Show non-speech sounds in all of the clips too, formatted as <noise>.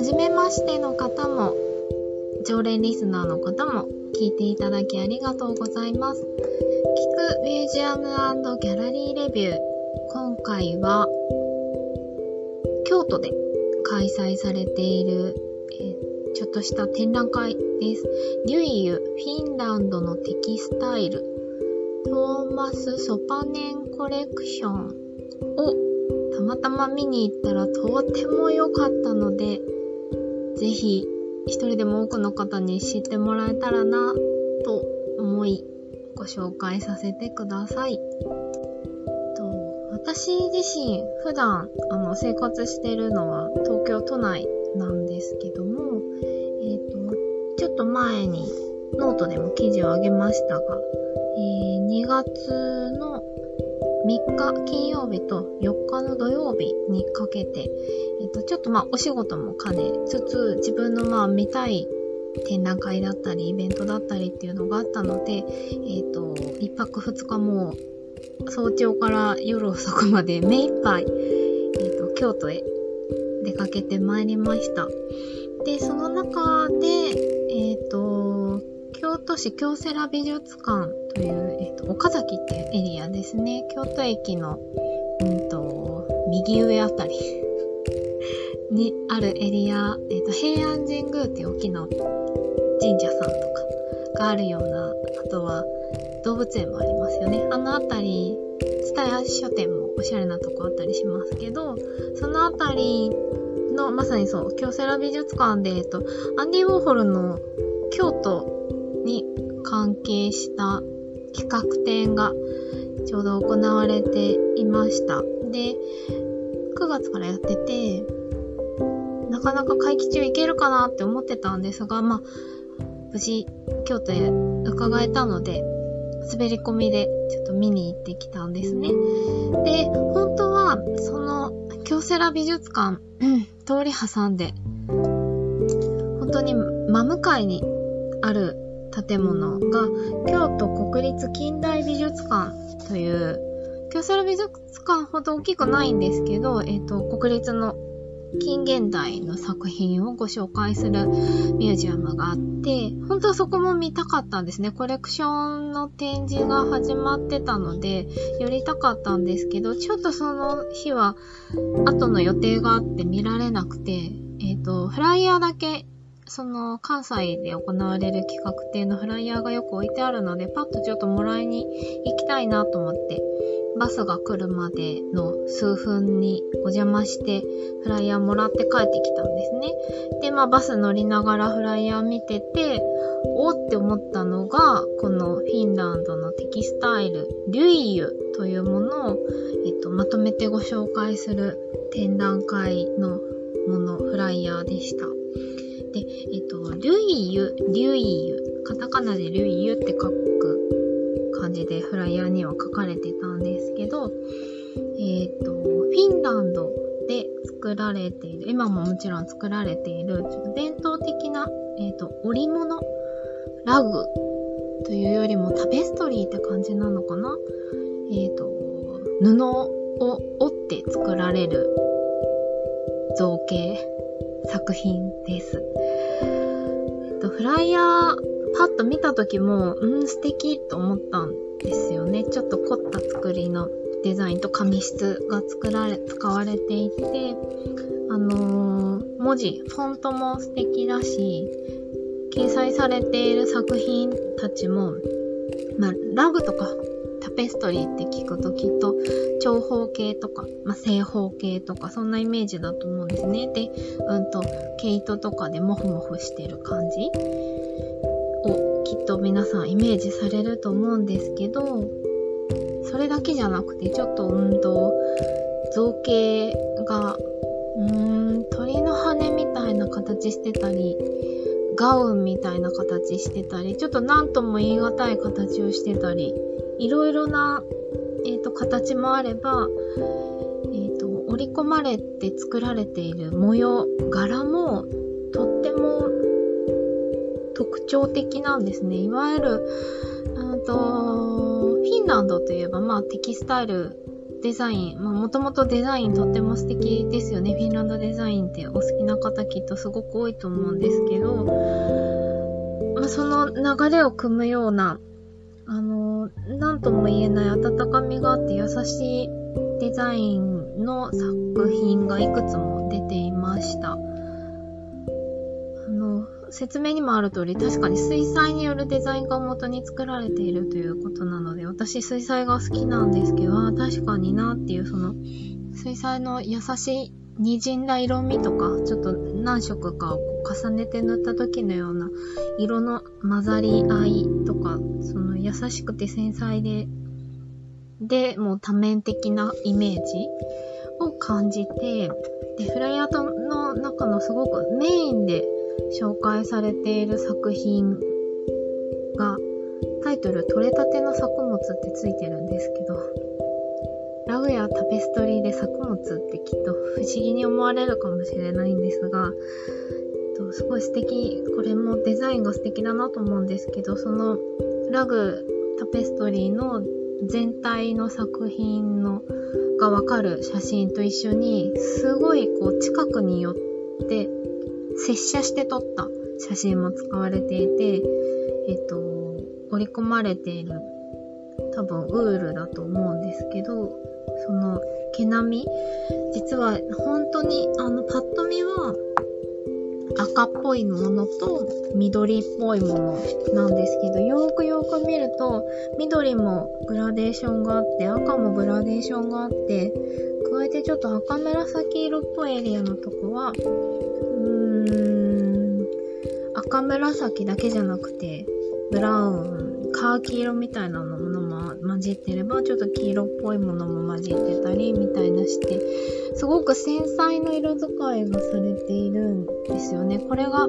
初めましての方も、常連リスナーの方も聞いていただきありがとうございます。聞くミュージアムギャラリーレビュー。今回は、京都で開催されている、え、ちょっとした展覧会です。リュイユ、フィンランドのテキスタイル、トーマス・ソパネンコレクションをたまたま見に行ったらとても良かったので、ぜひ一人でも多くの方に知ってもらえたらなと思いご紹介させてください。私自身普段あの生活してるのは東京都内なんですけども、えっ、ー、と、ちょっと前にノートでも記事をあげましたが、えー、2月の3日金曜日と4日の土曜日にかけて、えっ、と、ちょっとまあお仕事も兼ねつつ、自分のまあ見たい展覧会だったり、イベントだったりっていうのがあったので、えっ、と、1泊2日も早朝から夜遅くまで目いっぱい、えっ、と、京都へ出かけてまいりました。で、その中で、えっ、と、京都市京セラ美術館という、岡崎っていうエリアですね。京都駅の、うんと、右上あたり <laughs> にあるエリア、え、ー、と、平安神宮っていう大きな神社さんとかがあるような、あとは動物園もありますよね。あのあたり、蔦屋書店もおしゃれなとこあったりしますけど、そのあたりの、まさにそう、京セラ美術館で、えっと、アンディ・ウォーホルの京都に関係した企画展がちょうど行われていました。で、9月からやってて、なかなか会期中行けるかなって思ってたんですが、まあ、無事、京都へ伺えたので、滑り込みでちょっと見に行ってきたんですね。で、本当は、その、京セラ美術館、通り挟んで、本当に真向かいにある建物が、京都国立近代美術館という、京セラ美術館ほど大きくないんですけど、え、ー、と、国立の近現代の作品をご紹介するミュージアムがあって、本当はそこも見たかったんですね。コレクションの展示が始まってたので、寄りたかったんですけど、ちょっとその日は後の予定があって見られなくて、えっ、ー、と、フライヤーだけその関西で行われる企画展のフライヤーがよく置いてあるので、パッとちょっともらいに行きたいなと思って、バスが来るまでの数分にお邪魔して、フライヤーもらって帰ってきたんですね。で、まあバス乗りながらフライヤー見てて、おって思ったのが、このフィンランドのテキスタイル、リュイユというものを、えっと、まとめてご紹介する展覧会のもの、フライヤーでした。で、えっと、リュイユ、リュイユ、カタカナでリュイユって書く感じでフライヤーには書かれてたんですけど、えっと、フィンランドで作られている、今ももちろん作られている、伝統的な、えっと、織物、ラグというよりもタペストリーって感じなのかな？えっと、布を織って作られる造形作品です。えっと、フライヤーパッと見た時も、うん、素敵と思ったんですよね。ちょっと凝った作りのデザインと紙質が作られ、使われていて、あのー、文字、フォントも素敵だし、掲載されている作品たちも、まあ、ラグとかタペストリーって聞くときっと長方形とか、まあ、正方形とかそんなイメージだと思うんですね。で、うんと、毛糸とかでモフモフしてる感じをきっと皆さんイメージされると思うんですけど、それだけじゃなくてちょっとうんと造形がうーん鳥の羽みたいな形してたりガウンみたいな形してたりちょっと何とも言い難い形をしてたりいろいろな、えーと、形もあれば、えーと、織り込まれて作られている模様柄もとっても特徴的なんですねいわゆるとフィンランドといえば、まあ、テキスタイルデザイン、もともとデザインとっても素敵ですよね。フィンランドデザインってお好きな方きっとすごく多いと思うんですけど、まあその流れを組むような、あの、なんとも言えない温かみがあって優しいデザインの作品がいくつも出ていました。あの説明にもある通り、確かに水彩によるデザインが元に作られているということなので、私水彩が好きなんですけど、確かになっていう、その、水彩の優しい滲んだ色味とか、ちょっと何色かを重ねて塗った時のような色の混ざり合いとか、その優しくて繊細で、で、もう多面的なイメージを感じて、で、フライアートの中のすごくメインで紹介されている作品がタイトル「取れたての作物」ってついてるんですけどラグやタペストリーで作物ってきっと不思議に思われるかもしれないんですがえっとすごい素敵これもデザインが素敵だなと思うんですけどそのラグタペストリーの全体の作品のがわかる写真と一緒にすごいこう近くに寄って接写して撮った写真も使われていて、えっ、と、織り込まれている多分ウールだと思うんですけど、その毛並み、実は本当にあのパッと見は赤っぽいものと緑っぽいものなんですけど、よくよく見ると緑もグラデーションがあって赤もグラデーションがあって加えてちょっと赤紫色っぽいエリアのとこはうーん、赤紫だけじゃなくて、ブラウン、カーキ色みたいなのも混じってれば、ちょっと黄色っぽいものも混じってたり、みたいなして、すごく繊細な色使いがされているんですよね。これが、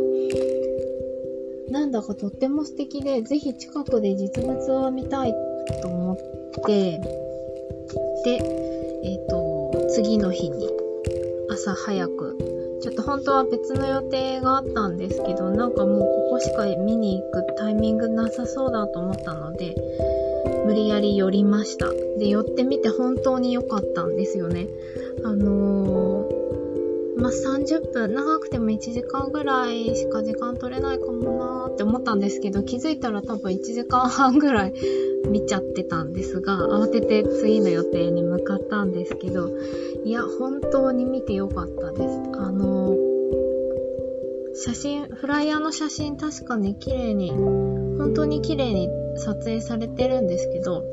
なんだかとっても素敵で、ぜひ近くで実物を見たいと思って、で、えっ、ー、と、次の日に朝早くちょっと本当は別の予定があったんですけど、なんかもうここしか見に行くタイミングなさそうだと思ったので、無理やり寄りました。で、寄ってみて本当に良かったんですよね。あのー、まあ、30分、長くても1時間ぐらいしか時間取れないかもなーって思ったんですけど、気づいたら多分1時間半ぐらい <laughs> 見ちゃってたんですが、慌てて次の予定に向かったんですけど、いや、本当に見てよかったです。あの、写真、フライヤーの写真確かに綺麗に、本当に綺麗に撮影されてるんですけど、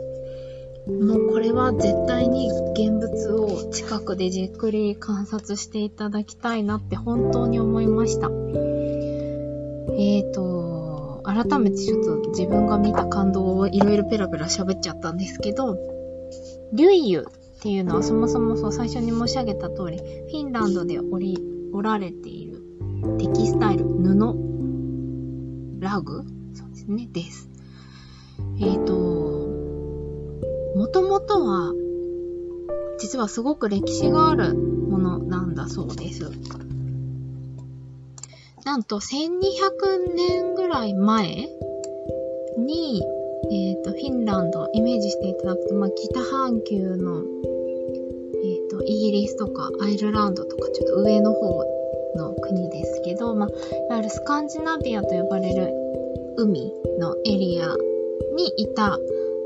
もうこれは絶対に現物を近くでじっくり観察していただきたいなって本当に思いました。えーと、改めてちょっと自分が見た感動をいろいろペラペラ喋っちゃったんですけど、リュイユっていうのはそもそもそう最初に申し上げた通り、フィンランドで織り、織られているテキスタイル、布、ラグね、です。えっ、ー、と、もともとは、実はすごく歴史があるものなんだそうです。なんと1200年ぐらい前に、えっ、ー、と、フィンランドを、イメージしていただくと、まあ、北半球の、えっ、ー、と、イギリスとかアイルランドとか、ちょっと上の方の国ですけど、まあ、いわゆるスカンジナビアと呼ばれる海のエリアにいた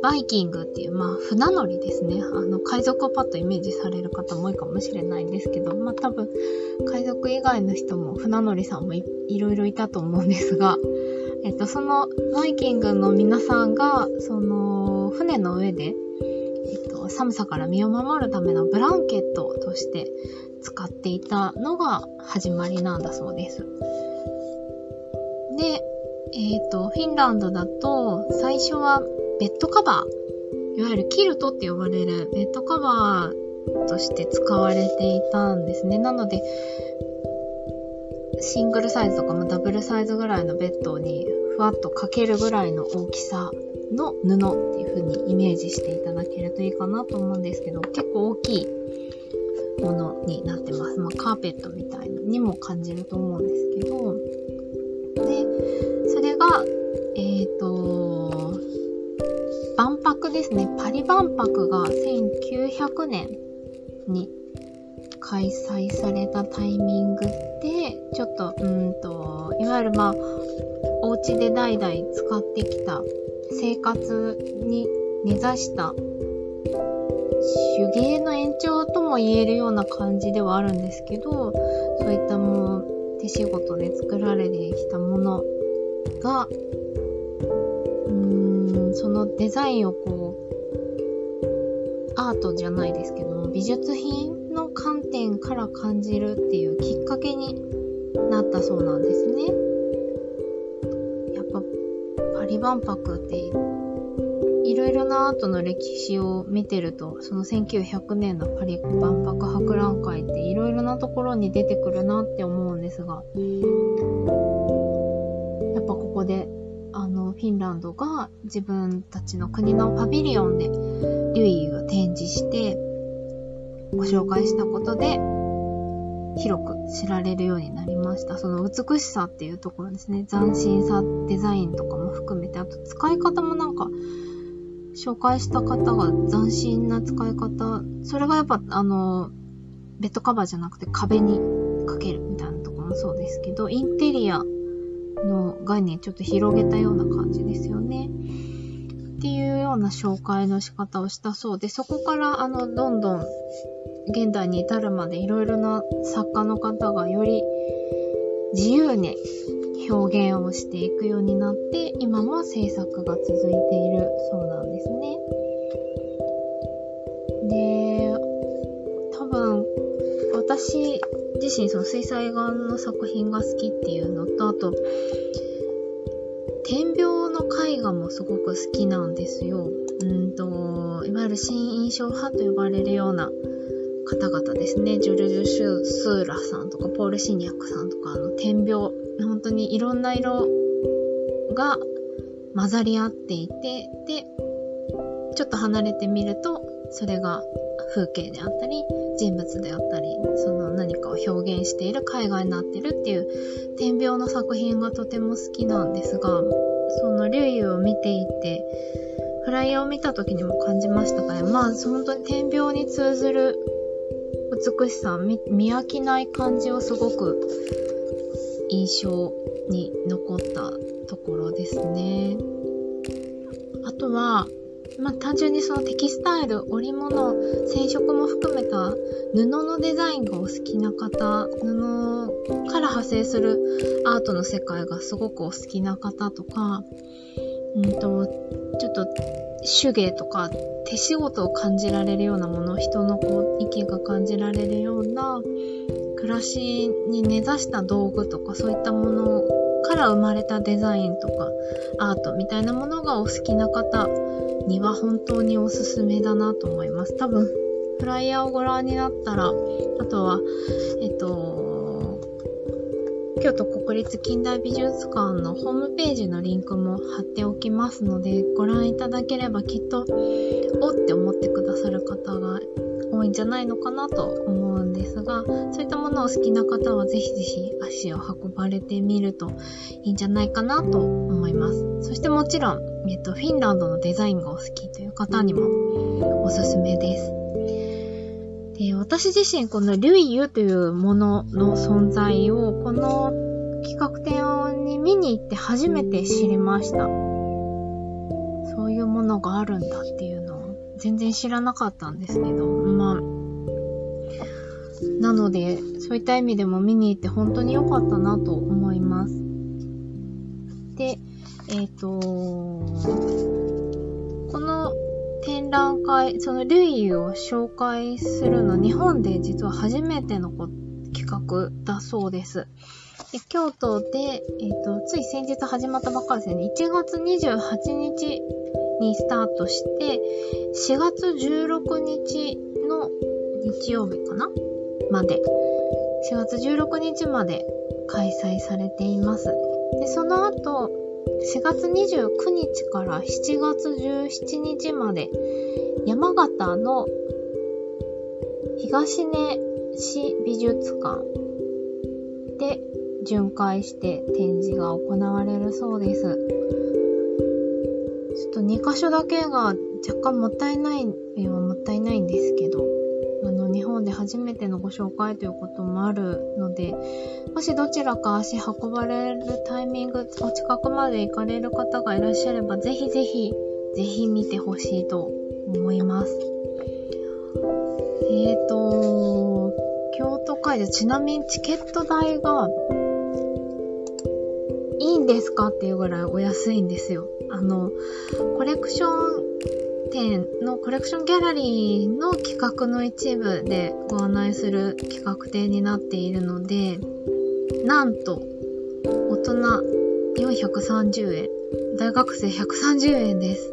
バイキングっていう、まあ、船乗りですね。あの、海賊をパッとイメージされる方も多いかもしれないんですけど、まあ、多分、海賊以外の人も、船乗りさんもいいろいろいたと思うんですが、えっと、そのバイキングの皆さんが、その、船の上で、えっと、寒さから身を守るためのブランケットとして使っていたのが始まりなんだそうです。で、えっ、と、フィンランドだと、最初はベッドカバー、いわゆるキルトって呼ばれるベッドカバーとして使われていたんですね。なので、シングルサイズとかもダブルサイズぐらいのベッドにふわっとかけるぐらいの大きさの布っていう風にイメージしていただけるといいかなと思うんですけど、結構大きいものになってます。まあ、カーペットみたいにも感じると思うんですけど、えっ、ー、と、万博ですね、パリ万博が1900年に開催されたタイミングで、ちょっと、うんと、いわゆるまあ、お家で代々使ってきた生活に根ざした手芸の延長とも言えるような感じではあるんですけど、そういったもう手仕事で作られてきたものが、うーん、そのデザインをこう、アートじゃないですけども、美術品の観点から感じるっていうきっかけになったそうなんですね。やっぱ、パリ万博っていろいろなアートの歴史を見てると、その1900年のパリ万博博覧会っていろいろなところに出てくるなって思うんですが、ランドが自分たちの国のパビリオンでリュイを展示して、ご紹介したことで、広く知られるようになりました。その美しさっていうところですね。斬新さ、デザインとかも含めて、あと使い方もなんか、紹介した方が斬新な使い方、それがやっぱあの、ベッドカバーじゃなくて壁にかけるみたいなとこもそうですけど、インテリアの概念ちょっと広げたような感じですよね。っていうような紹介の仕方をしたそうで、そこからあの、どんどん現代に至るまでいろいろな作家の方がより自由に表現をしていくようになって、今も制作が続いているそうなんですね。で、多分、私自身その水彩画の作品が好きっていうのと、あと、点描の絵画もすごく好きなんですよ。うんと、いわゆる新印象派と呼ばれるような方々ですね。ジュルジュ・シュスーラさんとか、ポール・シニャックさんとか、あの、点描本当にいろんな色が混ざり合っていて、で、ちょっと離れてみると、それが風景であったり、人物であったり、その何かを表現している絵画になってるっていう点描の作品がとても好きなんですが、その竜油を見ていて、フライヤーを見た時にも感じましたがね、まあ本当に点描に通ずる美しさ、見飽きない感じをすごく印象に残ったところですね。あとは、まあ、単純にそのテキスタイル、織物、染色も含めた布のデザインがお好きな方、布から派生するアートの世界がすごくお好きな方とか、うんと、ちょっと手芸とか手仕事を感じられるようなもの、人のこう、息が感じられるような、暮らしに根ざした道具とかそういったものから生まれたデザインとかアートみたいなものがお好きな方には本当におすすめだなと思います。多分、フライヤーをご覧になったら、あとは、えっと、京都国立近代美術館のホームページのリンクも貼っておきますので、ご覧いただければきっと、おって思ってくださる方が多いんじゃないのかなと思うんですが、そういったものを好きな方はぜひぜひ足を運ばれてみるといいんじゃないかなと思います。そしてもちろん、えっと、フィンランドのデザインがお好きという方にもおすすめです。で私自身このリュイユというものの存在をこの企画展に見に行って初めて知りました。そういうものがあるんだっていうのを全然知らなかったんですけど、まあ、なので、そういった意味でも見に行って本当に良かったなと思います。で、えっ、ー、とこの展覧会、そのルイを紹介するの、日本で実は初めての企画だそうです。で京都で、え、ー、と、つい先日始まったばかりですね。1月28日にスタートして、4月16日の日曜日かな？まで、4月16日まで開催されています。で、その後、4月29日から7月17日まで、山形の東根市美術館で巡回して展示が行われるそうです。ちょっと2箇所だけが若干もったいないもったいないんですけど、あの、日本で初めてのご紹介ということもあるので、もしどちらか足運ばれるタイミング、お近くまで行かれる方がいらっしゃれば、ぜひぜひ、ぜひ見てほしいと思います。えーと、京都会場、ちなみにチケット代が、いいんですかっていうぐらいお安いんですよ。あの、コレクション展のコレクションギャラリーの企画の一部でご案内する企画展になっているので、なんと、大人430円、大学生130円です。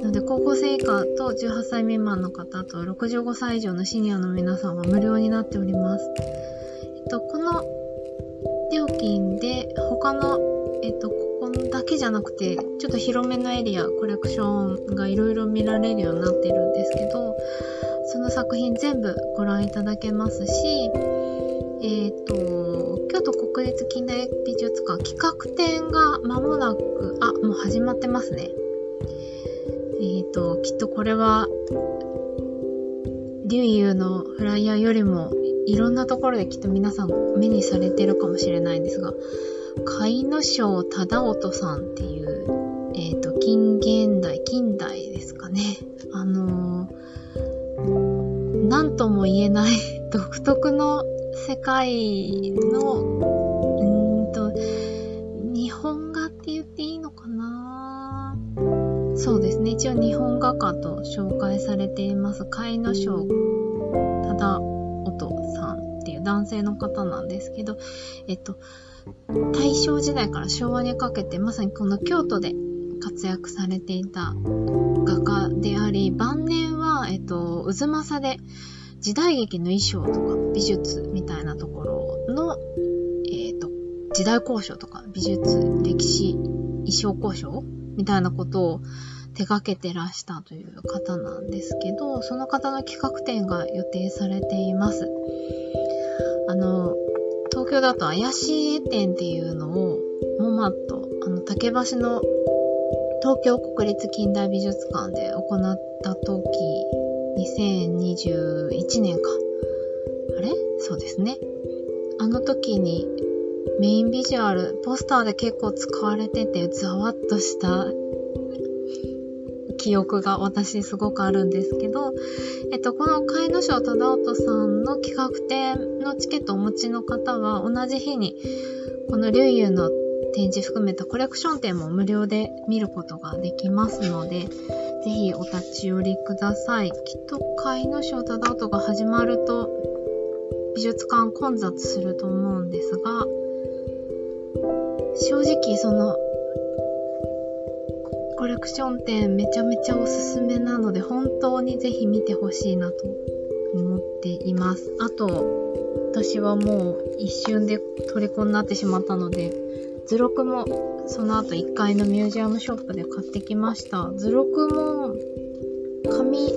なので、高校生以下と18歳未満の方と65歳以上のシニアの皆さんは無料になっております。えっと、この料金で他の、えっと、だけじゃなくて、ちょっと広めのエリア、コレクションがいろいろ見られるようになってるんですけど、その作品全部ご覧いただけますし、えっ、ー、と、京都国立近代美術館企画展が間もなく、あ、もう始まってますね。えっ、ー、と、きっとこれは、リュウユのフライヤーよりもいろんなところできっと皆さん目にされてるかもしれないんですが、海野省忠夫さんっていう、えっ、ー、と、近現代、近代ですかね。あのー、なんとも言えない <laughs> 独特の世界の、うんと、日本画って言っていいのかなそうですね。一応日本画家と紹介されています、海野省忠夫さんっていう男性の方なんですけど、えっと、大正時代から昭和にかけてまさにこの京都で活躍されていた画家であり、晩年は、えっと、渦政で時代劇の衣装とか美術みたいなところの、えっと、時代交渉とか美術、歴史、衣装交渉みたいなことを手掛けてらしたという方なんですけど、その方の企画展が予定されています。あの、東京だと怪しい絵展っていうのを、モマット、あの、竹橋の東京国立近代美術館で行った時、2021年か。あれ？そうですね。あの時にメインビジュアル、ポスターで結構使われてて、ざわっとした記憶が私すごくあるんですけど、えっと、この飼い主忠夫さんの企画展のチケットをお持ちの方は同じ日にこのリュウユの展示含めたコレクション展も無料で見ることができますので、ぜひお立ち寄りください。きっと飼い主忠夫が始まると美術館混雑すると思うんですが、正直そのコレクション展めちゃめちゃおすすめなので本当にぜひ見てほしいなと思っています。あと、私はもう一瞬で虜になってしまったので、図録もその後1階のミュージアムショップで買ってきました。図録も紙、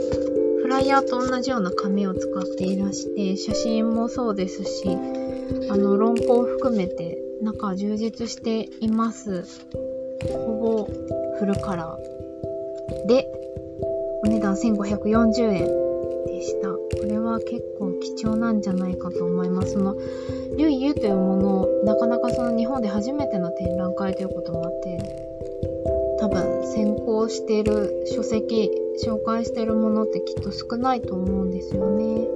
フライヤーと同じような紙を使っていらして、写真もそうですし、あの、論考を含めて中充実しています。ほぼフルカラーで、お値段1540円でした。これは結構貴重なんじゃないかと思います。その、リュイユというものを、なかなかその日本で初めての展覧会ということもあって、多分先行している書籍、紹介しているものってきっと少ないと思うんですよね。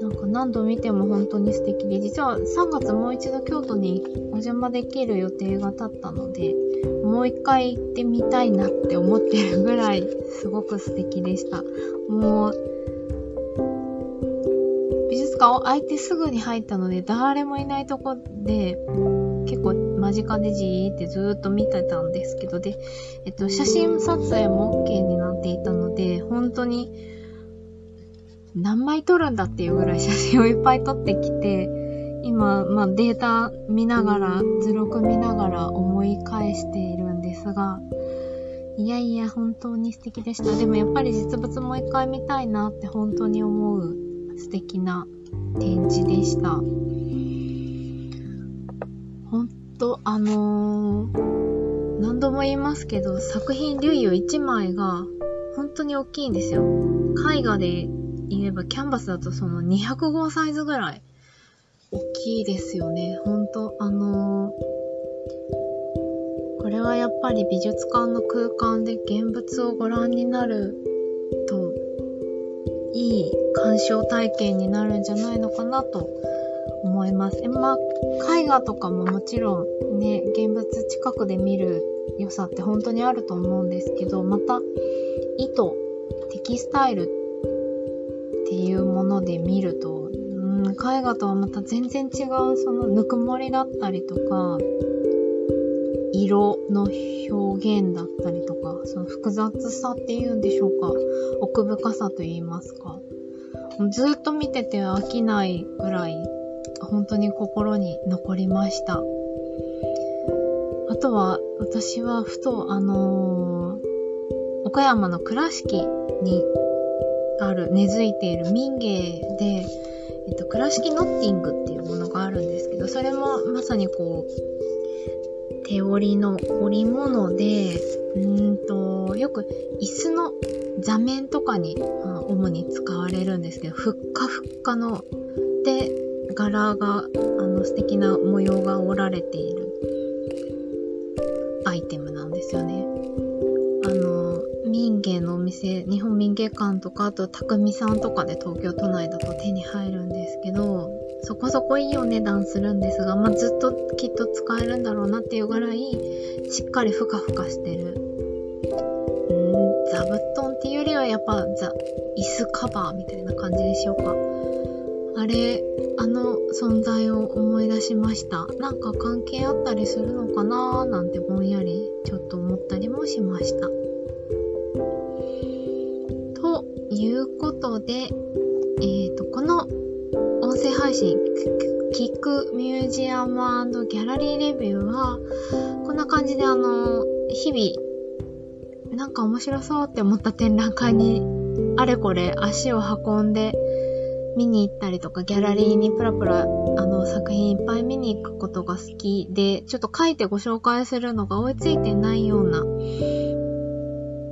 なんか何度見ても本当に素敵で、実は3月もう一度京都にお邪魔できる予定が立ったので、もう一回行ってみたいなって思ってるぐらいすごく素敵でした。もう、美術館を開いてすぐに入ったので、誰もいないとこで、結構間近でじーってずっと見てたんですけど、で、えっと、写真撮影も OK になっていたので、本当に何枚撮るんだっていうぐらい写真をいっぱい撮ってきて、今、まあ、データ見ながら、図録見ながら思い返しているんですが、いやいや、本当に素敵でした。でもやっぱり実物もう一回見たいなって本当に思う素敵な展示でした。ほんと、あのー、何度も言いますけど、作品流油1枚が本当に大きいんですよ。絵画で言えばキャンバスだとその200号サイズぐらい大きいですよね。本当あのー、これはやっぱり美術館の空間で現物をご覧になるといい鑑賞体験になるんじゃないのかなと思います。まあ、絵画とかももちろんね、現物近くで見る良さって本当にあると思うんですけど、また、糸、テキスタイルっていうもので見ると、絵画とはまた全然違うそのぬくもりだったりとか、色の表現だったりとか、その複雑さっていうんでしょうか、奥深さと言いますか。ずっと見てて飽きないぐらい、本当に心に残りました。あとは、私はふと、あのー、岡山の倉敷にある、根付いている民芸で、倉敷ノッティングっていうものがあるんですけど、それもまさにこう、手織りの織物で、うんと、よく椅子の座面とかに、まあ主に使われるんですけど、ふっかふっかの、で、柄が、あの、素敵な模様が織られている店、日本民芸館とか、あと匠さんとかで東京都内だと手に入るんですけど、そこそこいいお値段するんですが、まあ、ずっときっと使えるんだろうなっていうぐらい、しっかりふかふかしてる。うん、座布団っていうよりはやっぱザ、椅子カバーみたいな感じでしょうか。あれ、あの存在を思い出しました。なんか関係あったりするのかななんてぼんやりちょっと思ったりもしました。いうことで、え、ー、と、この音声配信、キックミュージアムギャラリーレビューは、こんな感じであの、日々、なんか面白そうって思った展覧会に、あれこれ足を運んで、見に行ったりとか、ギャラリーにプラプラ、あの、作品いっぱい見に行くことが好きで、ちょっと書いてご紹介するのが追いついてないような、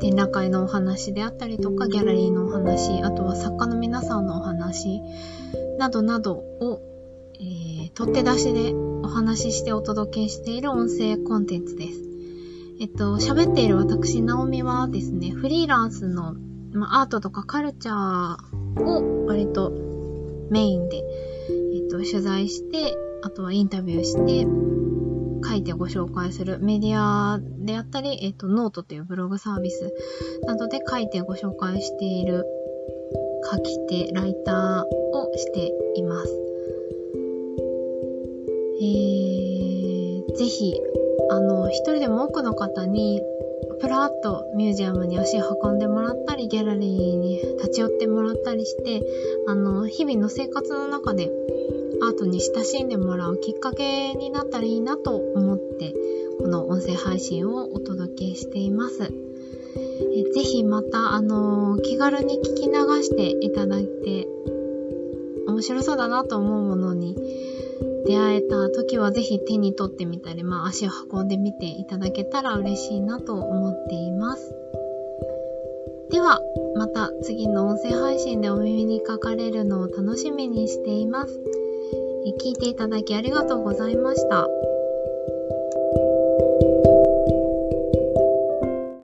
展覧会のお話であったりとか、ギャラリーのお話、あとは作家の皆さんのお話、などなどを、えー、取って出しでお話ししてお届けしている音声コンテンツです。えっと、喋っている私、ナオミはですね、フリーランスの、まアートとかカルチャーを割とメインで、えっと、取材して、あとはインタビューして、書いてご紹介するメディアであったり、えっと、ノートというブログサービスなどで書いてご紹介している書き手、ライターをしています。えー、ぜひ、あの、一人でも多くの方に、プラッとミュージアムに足を運んでもらったり、ギャラリーに立ち寄ってもらったりして、あの、日々の生活の中でアートに親しんでもらうきっかけになったらいいなと思って、この音声配信をお届けしています。えぜひまた、あのー、気軽に聞き流していただいて、面白そうだなと思うものに出会えた時はぜひ手に取ってみたり、まあ足を運んでみていただけたら嬉しいなと思っています。では、また次の音声配信でお耳にかかれるのを楽しみにしています。聞いていただきありがとうございました。